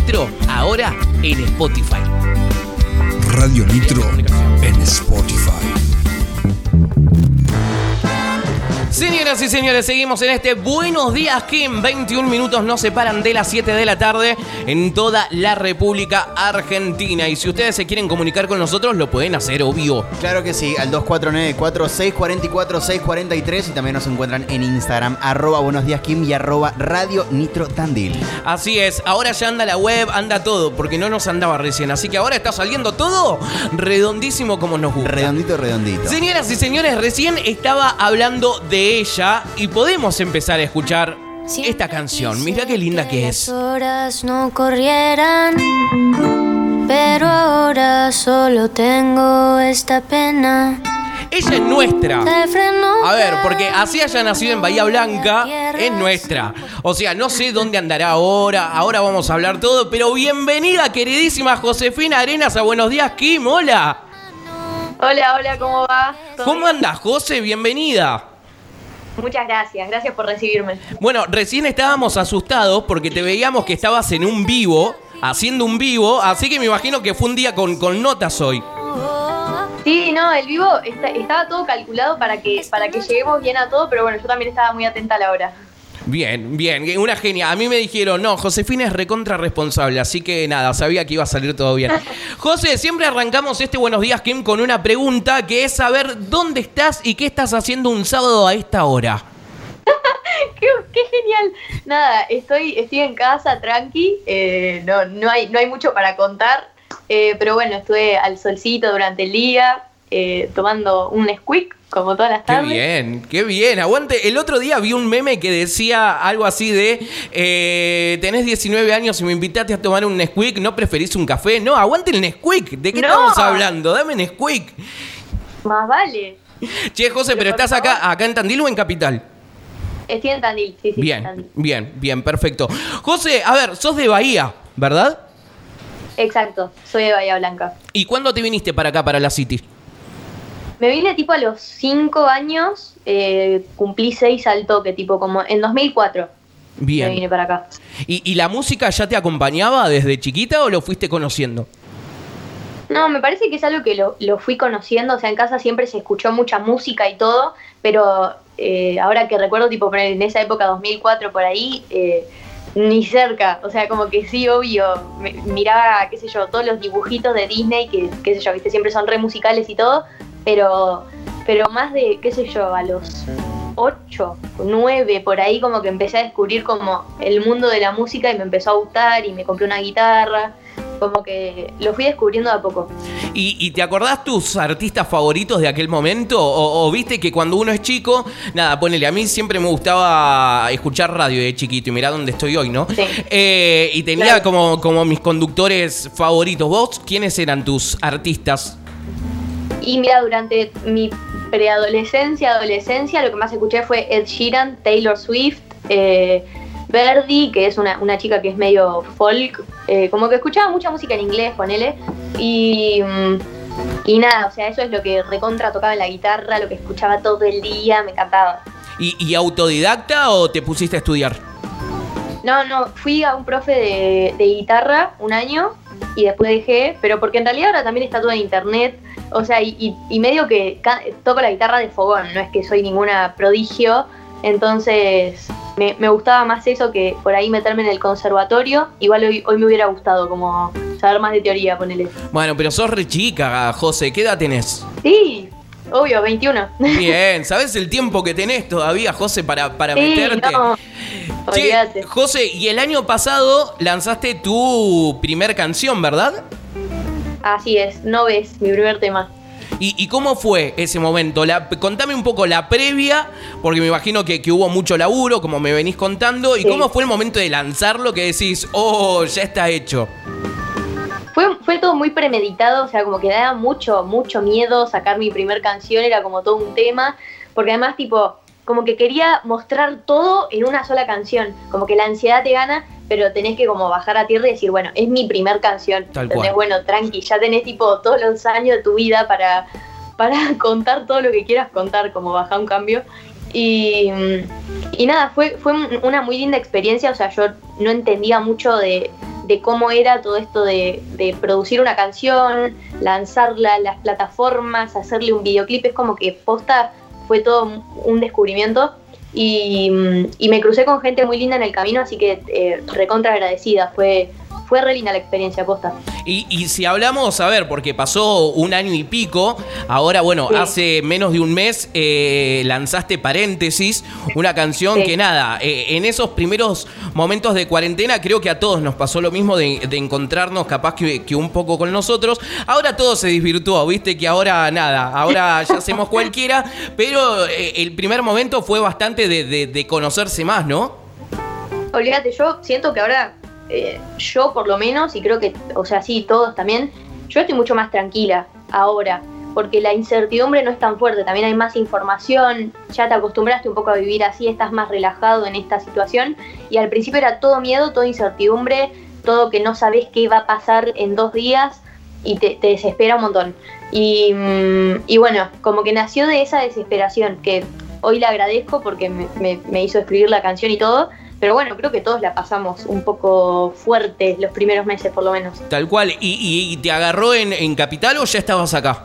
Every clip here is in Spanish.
Nitro, ahora en Spotify. Radio Nitro en Spotify. Señoras y señores, seguimos en este Buenos Días Kim. 21 minutos nos separan de las 7 de la tarde en toda la República Argentina. Y si ustedes se quieren comunicar con nosotros, lo pueden hacer, obvio. Claro que sí, al 2494-644-643 y también nos encuentran en Instagram, arroba buenos días Kim y arroba Radio Nitro Tandil. Así es, ahora ya anda la web, anda todo, porque no nos andaba recién. Así que ahora está saliendo todo redondísimo como nos gusta. Redondito, redondito. Señoras y señores, recién estaba hablando de ella y podemos empezar a escuchar esta canción. Mira qué linda que es. Las horas no corrieran, pero ahora solo tengo esta pena. Ella es nuestra. A ver, porque así haya nacido en Bahía Blanca, es nuestra. O sea, no sé dónde andará ahora, ahora vamos a hablar todo, pero bienvenida, queridísima Josefina Arenas, a Buenos Días, Kim, hola. Hola, hola, ¿cómo va? ¿Todo ¿Cómo andas, José? Bienvenida. Muchas gracias, gracias por recibirme. Bueno, recién estábamos asustados porque te veíamos que estabas en un vivo, haciendo un vivo, así que me imagino que fue un día con, con notas hoy. Sí, no, el vivo está- estaba todo calculado para que, para que lleguemos bien a todo, pero bueno, yo también estaba muy atenta a la hora. Bien, bien, una genia. A mí me dijeron, no, Josefina es recontra responsable, así que nada, sabía que iba a salir todo bien. José, siempre arrancamos este Buenos Días, Kim, con una pregunta que es saber dónde estás y qué estás haciendo un sábado a esta hora. ¡Qué, qué genial! Nada, estoy, estoy en casa, tranqui, eh, no, no, hay, no hay mucho para contar, eh, pero bueno, estuve al solcito durante el día, eh, tomando un squeak, como todas las Qué tardes. bien, qué bien. Aguante. El otro día vi un meme que decía algo así de, eh, tenés 19 años y me invitaste a tomar un Nesquik, ¿no preferís un café? No, aguante el Nesquik. ¿De qué No. estamos hablando? Dame Nesquik. Más vale. Che, José, pero estás acá, acá en Tandil o en Capital? Estoy en Tandil, sí, sí. Bien, Tandil. bien, bien, perfecto. José, a ver, sos de Bahía, ¿verdad? Exacto, soy de Bahía Blanca. ¿Y cuándo te viniste para acá, para la City? Me vine tipo a los 5 años, eh, cumplí 6 al toque, tipo como en 2004 me vine Bien. para acá. ¿Y, y la música ya te acompañaba desde chiquita o lo fuiste conociendo? No, me parece que es algo que lo, lo fui conociendo, o sea, en casa siempre se escuchó mucha música y todo, pero eh, ahora que recuerdo, tipo, en esa época, 2004, por ahí, eh, ni cerca, o sea, como que sí, obvio, me- miraba, qué sé yo, todos los dibujitos de Disney, que, qué sé yo, viste, siempre son re musicales y todo, pero, pero más de, qué sé yo, a los 8, 9, por ahí como que empecé a descubrir como el mundo de la música y me empezó a gustar y me compré una guitarra, como que lo fui descubriendo de a poco. ¿Y, y te acordás tus artistas favoritos de aquel momento? O, o viste que cuando uno es chico, nada, ponele, a mí siempre me gustaba escuchar radio de chiquito y mirá dónde estoy hoy, ¿no? Sí. Eh, y tenía Claro. como, como mis conductores favoritos. ¿Vos quiénes eran tus artistas? Y mira, durante mi preadolescencia, adolescencia, lo que más escuché fue Ed Sheeran, Taylor Swift, eh, Verdi, que es una, una chica que es medio folk, eh, como que escuchaba mucha música en inglés, ponele, y, mm, y nada, o sea, eso es lo que recontra tocaba en la guitarra, lo que escuchaba todo el día, me encantaba. ¿Y, y autodidacta o te pusiste a estudiar? No, no, fui a un profe de, de guitarra un año y después dejé, pero porque en realidad ahora también está todo en internet, o sea, y, y- y medio que toco la guitarra de fogón, no es que soy ninguna prodigio, entonces me, me gustaba más eso que por ahí meterme en el conservatorio, igual hoy, hoy me hubiera gustado como saber más de teoría, ponele. Bueno, pero sos re chica, José. ¿Qué edad tenés? Sí, obvio, 21. Bien, ¿sabes el tiempo que tenés todavía, José, para, para sí, meterte? no, Che. José, y el año pasado lanzaste tu primer canción, ¿verdad? Así es, no ves mi primer tema. ¿Y, y cómo fue ese momento? La- contame un poco la previa, porque me imagino que, que hubo mucho laburo, como me venís contando. ¿Y Sí. cómo fue el momento de lanzarlo que decís, oh, ya está hecho? Fue, fue todo muy premeditado, o sea, como que daba mucho, mucho miedo sacar mi primer canción, era como todo un tema, porque además, tipo, como que quería mostrar todo en una sola canción, como que la ansiedad te gana, pero tenés que como bajar a tierra y decir, bueno, es mi primer canción, cual. Bueno, tranqui, ya tenés tipo todos los años de tu vida para, para contar todo lo que quieras contar, como bajar un cambio. Y, y nada, fue, fue una muy linda experiencia, o sea, yo no entendía mucho de, de cómo era todo esto de, de producir una canción, lanzarla a las plataformas, hacerle un videoclip, es como que posta fue todo un descubrimiento. Y, mm, y me crucé con gente muy linda en el camino, así que eh, recontra agradecida, fue, fue re linda la experiencia posta. Y, y si hablamos, a ver, porque pasó un año y pico, ahora, bueno, Sí. hace menos de un mes eh, lanzaste Paréntesis, una canción Sí. que nada, eh, en esos primeros momentos de cuarentena creo que a todos nos pasó lo mismo de, de encontrarnos capaz que, que un poco con nosotros. Ahora todo se desvirtuó, viste que ahora nada, ahora ya hacemos cualquiera, pero eh, el primer momento fue bastante de, de- de conocerse más, ¿no? Olvídate, yo siento que ahora, eh, yo por lo menos, y creo que, o sea, sí, todos también, yo estoy mucho más tranquila ahora, porque la incertidumbre no es tan fuerte, también hay más información, ya te acostumbraste un poco a vivir así, estás más relajado en esta situación, y al principio era todo miedo, toda incertidumbre, todo que no sabes qué va a pasar en dos días, y te, desespera un montón. Y, mm, y bueno, como que nació de esa desesperación, que hoy le agradezco porque me- me hizo escribir la canción y todo, pero bueno, creo que todos la pasamos un poco fuerte los primeros meses por lo menos. Tal cual. ¿Y, y- y te agarró en, en Capital o ya estabas acá?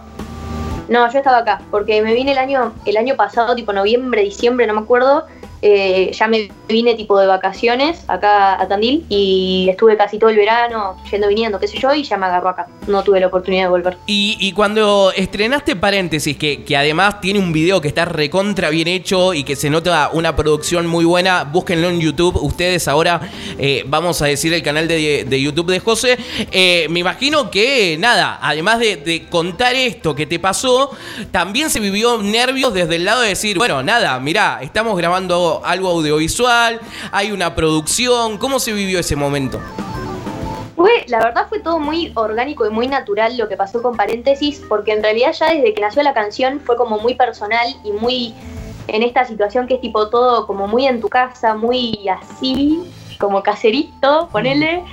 No, yo estaba acá, porque me vine el año, el año pasado, tipo noviembre, diciembre, no me acuerdo. Eh, ya me vine tipo de vacaciones acá a Tandil y estuve casi todo el verano yendo viniendo, qué sé yo, y ya me agarró acá. No tuve la oportunidad de volver. Y, cuando estrenaste Paréntesis, que, que además tiene un video que está recontra bien hecho y que se nota una producción muy buena, búsquenlo en YouTube. Ustedes ahora eh, vamos a decir el canal de, de YouTube de José. Eh, me imagino que, nada, además de, de contar esto que te pasó, también se vivió nervios desde el lado de decir, bueno, nada, mirá, estamos grabando algo audiovisual, hay una producción. ¿Cómo se vivió ese momento? Fue, la verdad fue todo muy orgánico y muy natural lo que pasó con paréntesis, porque en realidad ya desde que nació la canción fue como muy personal y muy en esta situación que es tipo todo como muy en tu casa, muy así, como caserito, ponele.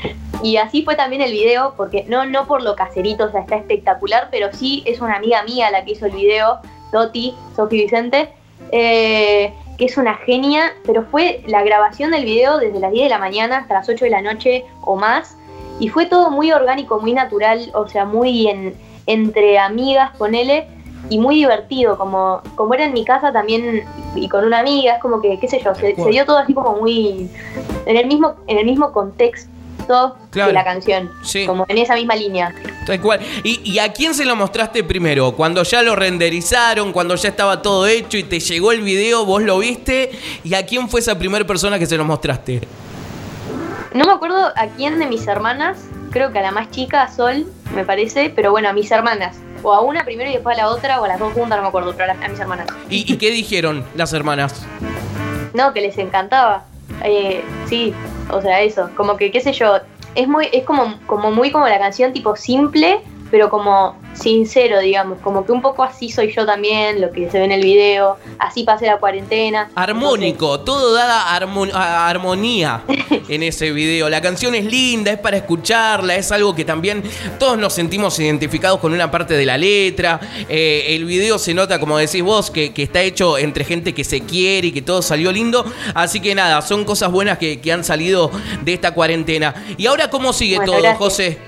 Y así fue también el video, porque no, no por lo caserito, o sea, está espectacular, pero sí es una amiga mía la que hizo el video, Toti, Sofi Vicente, eh, que es una genia, pero fue la grabación del video desde las 10 de la mañana hasta las 8 de la noche o más, y fue todo muy orgánico, muy natural, o sea, muy en, entre amigas, ponele, y muy divertido, como, como era en mi casa también y con una amiga, es como que, qué sé yo, se, se dio todo así como muy en el mismo, en el mismo contexto Claro. la canción, Sí. como en esa misma línea. Tal cual. ¿Y, y a quién se lo mostraste primero? Cuando ya lo renderizaron, cuando ya estaba todo hecho y te llegó el video, vos lo viste. ¿Y a quién fue esa primera persona que se lo mostraste? No me acuerdo a quién de mis hermanas, creo que a la más chica, a Sol, me parece, pero bueno, a mis hermanas. O a una primero y después a la otra, o a las dos juntas, no me acuerdo, pero a, las- a mis hermanas. ¿Y, y qué dijeron las hermanas? No, que les encantaba. Eh, sí, o sea, eso, como que, qué sé yo, es muy, es como, como muy como la canción tipo simple, pero como sincero, digamos, como que un poco así soy yo también, lo que se ve en el video, así pasé la cuarentena. Armónico, todo da armo- a- armonía en ese video. La canción es linda, es para escucharla, es algo que también todos nos sentimos identificados con una parte de la letra. Eh, el video se nota, como decís vos, que, que está hecho entre gente que se quiere y que todo salió lindo. Así que nada, son cosas buenas que, que han salido de esta cuarentena. ¿Y ahora cómo sigue Bueno, todo, gracias. José?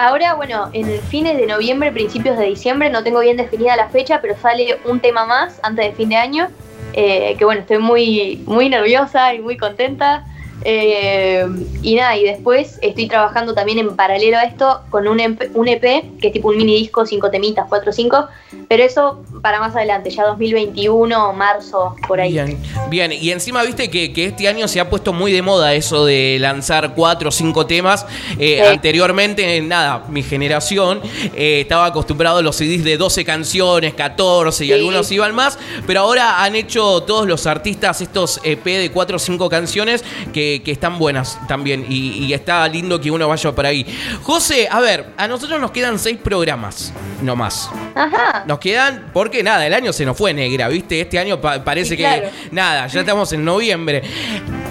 Ahora, bueno, en fines de noviembre, principios de diciembre, no tengo bien definida la fecha, pero sale un tema más antes de fin de año. eh, que bueno, estoy muy, muy nerviosa y muy contenta. Eh, y nada, y después estoy trabajando también en paralelo a esto con un EP, un EP que es tipo un mini disco, cinco temitas, cuatro o cinco, pero eso para más adelante, ya 2021, marzo, por ahí. Bien, bien. Y encima viste que, que este año se ha puesto muy de moda eso de lanzar cuatro o cinco temas. Eh, Sí. Anteriormente, nada, mi generación eh, estaba acostumbrado a los CDs de 12 canciones, 14 y Sí. algunos iban más. Pero ahora han hecho todos los artistas estos EP de cuatro o cinco canciones que, que están buenas también. Y, y está lindo que uno vaya por ahí. José, a ver, a nosotros nos quedan seis programas, no más. Ajá. Nos quedan, porque nada, el año se nos fue negra, ¿viste? Este año pa- parece Sí, claro. que nada, ya estamos en noviembre.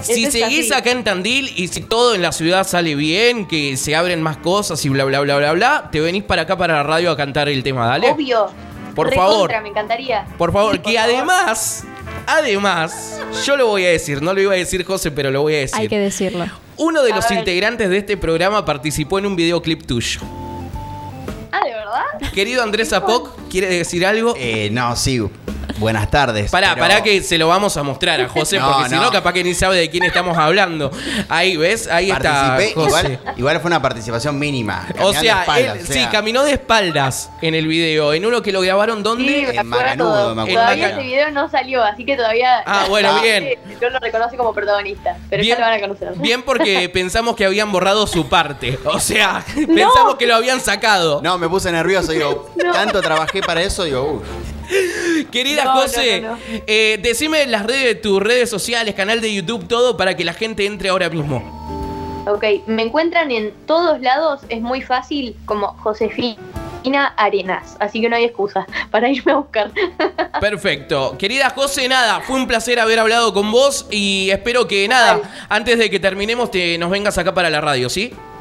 Si seguís acá en Tandil y si todo en la ciudad sale bien, que se abren más cosas y bla, bla, bla, bla, bla, te venís para acá para la radio a cantar el tema, dale. Obvio. Por Recontra, favor. me encantaría. Por favor, Sí, que además, además, yo lo voy a decir, no lo iba a decir José, pero lo voy a decir. Hay que decirlo. Uno de A los ver. integrantes de este programa participó en un videoclip tuyo. Ah, ¿de verdad? Querido Andrés Apoc, ¿quiere decir algo? Eh, no, sí. Buenas tardes. Pará, pero- pará que se lo vamos a mostrar a José, No, porque si no, capaz que ni sabe de quién estamos hablando. Ahí, ¿ves? Ahí está Participé, José. igual, igual fue una participación mínima. O sea, de espaldas, él o sea, sí, caminó de espaldas en el video. En uno que lo grabaron, ¿dónde? Sí, En. Macanudo, me acuerdo. Todavía ese video no salió, así que todavía. Ah, bueno, la bien. No lo reconoce como protagonista, pero Bien. ya lo van a conocer. Bien porque pensamos que habían borrado su parte. O sea, pensamos que lo habían sacado. No, me puse nervioso, digo, tanto trabajé para eso, digo, uff. Querida No, no, José, no, no. eh, decime las redes, tus redes sociales, canal de YouTube, todo para que la gente entre ahora mismo. Ok, me encuentran en todos lados, es muy fácil, como Josefina Arenas, así que no hay excusa para irme a buscar. Perfecto. Querida José, nada, fue un placer haber hablado con vos y espero que nada, antes de que terminemos te, nos vengas acá para la radio, ¿sí?